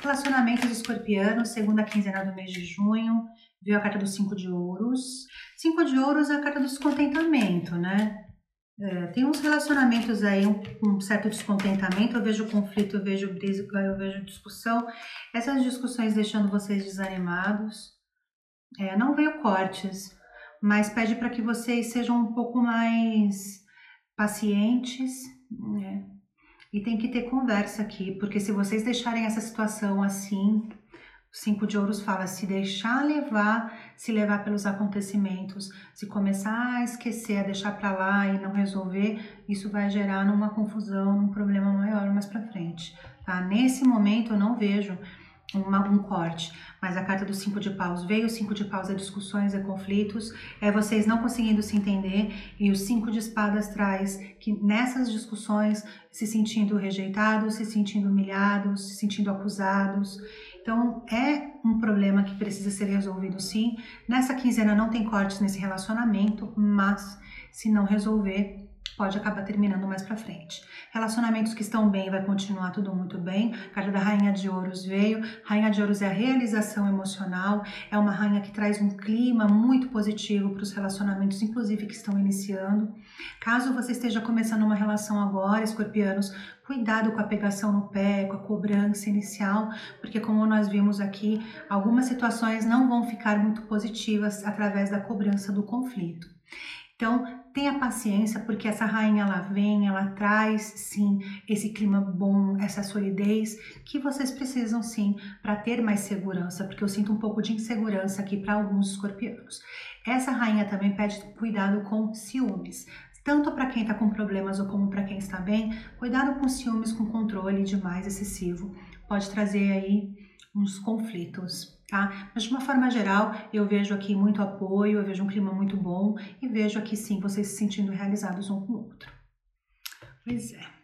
relacionamentos escorpianos, segunda quinzena do mês de junho, viu a carta dos cinco de ouros. Cinco de ouros é a carta do descontentamento, né? É, tem uns relacionamentos aí, um, um, certo descontentamento, eu vejo conflito, eu vejo briga, eu vejo discussão. Essas discussões deixando vocês desanimados. É, não veio cortes, mas pede para que vocês sejam um pouco mais pacientes, né? E tem que ter conversa aqui, porque se vocês deixarem essa situação assim, cinco de ouros fala se deixar levar, se levar pelos acontecimentos, se começar a esquecer, a deixar para lá e não resolver, isso vai gerar numa confusão, num problema maior mais para frente, tá? Nesse momento eu não vejo uma, um corte, mas a carta do cinco de paus veio, o cinco de paus é discussões, é conflitos, é vocês não conseguindo se entender, e o cinco de espadas traz que nessas discussões se sentindo rejeitados, se sentindo humilhados, se sentindo acusados, então, é um problema que precisa ser resolvido sim. Nessa quinzena não tem cortes nesse relacionamento, mas se não resolver, pode acabar terminando mais para frente. Relacionamentos que estão bem, vai continuar tudo muito bem. Carta da Rainha de Ouros veio. Rainha de Ouros é a realização emocional, é uma rainha que traz um clima muito positivo para os relacionamentos, inclusive que estão iniciando. Caso você esteja começando uma relação agora, escorpianos, cuidado com a pegação no pé, com a cobrança inicial, porque como nós vimos aqui, algumas situações não vão ficar muito positivas através da cobrança do conflito. Então, tenha paciência, porque essa rainha ela vem, ela traz sim esse clima bom, essa solidez que vocês precisam sim para ter mais segurança, porque eu sinto um pouco de insegurança aqui para alguns escorpianos. Essa rainha também pede cuidado com ciúmes. Tanto para quem está com problemas ou como para quem está bem, cuidado com ciúmes, com controle demais excessivo. Pode trazer aí uns conflitos tá? Mas de uma forma geral, eu vejo aqui muito apoio, eu vejo um clima muito bom e vejo aqui sim vocês se sentindo realizados um com o outro. Pois é.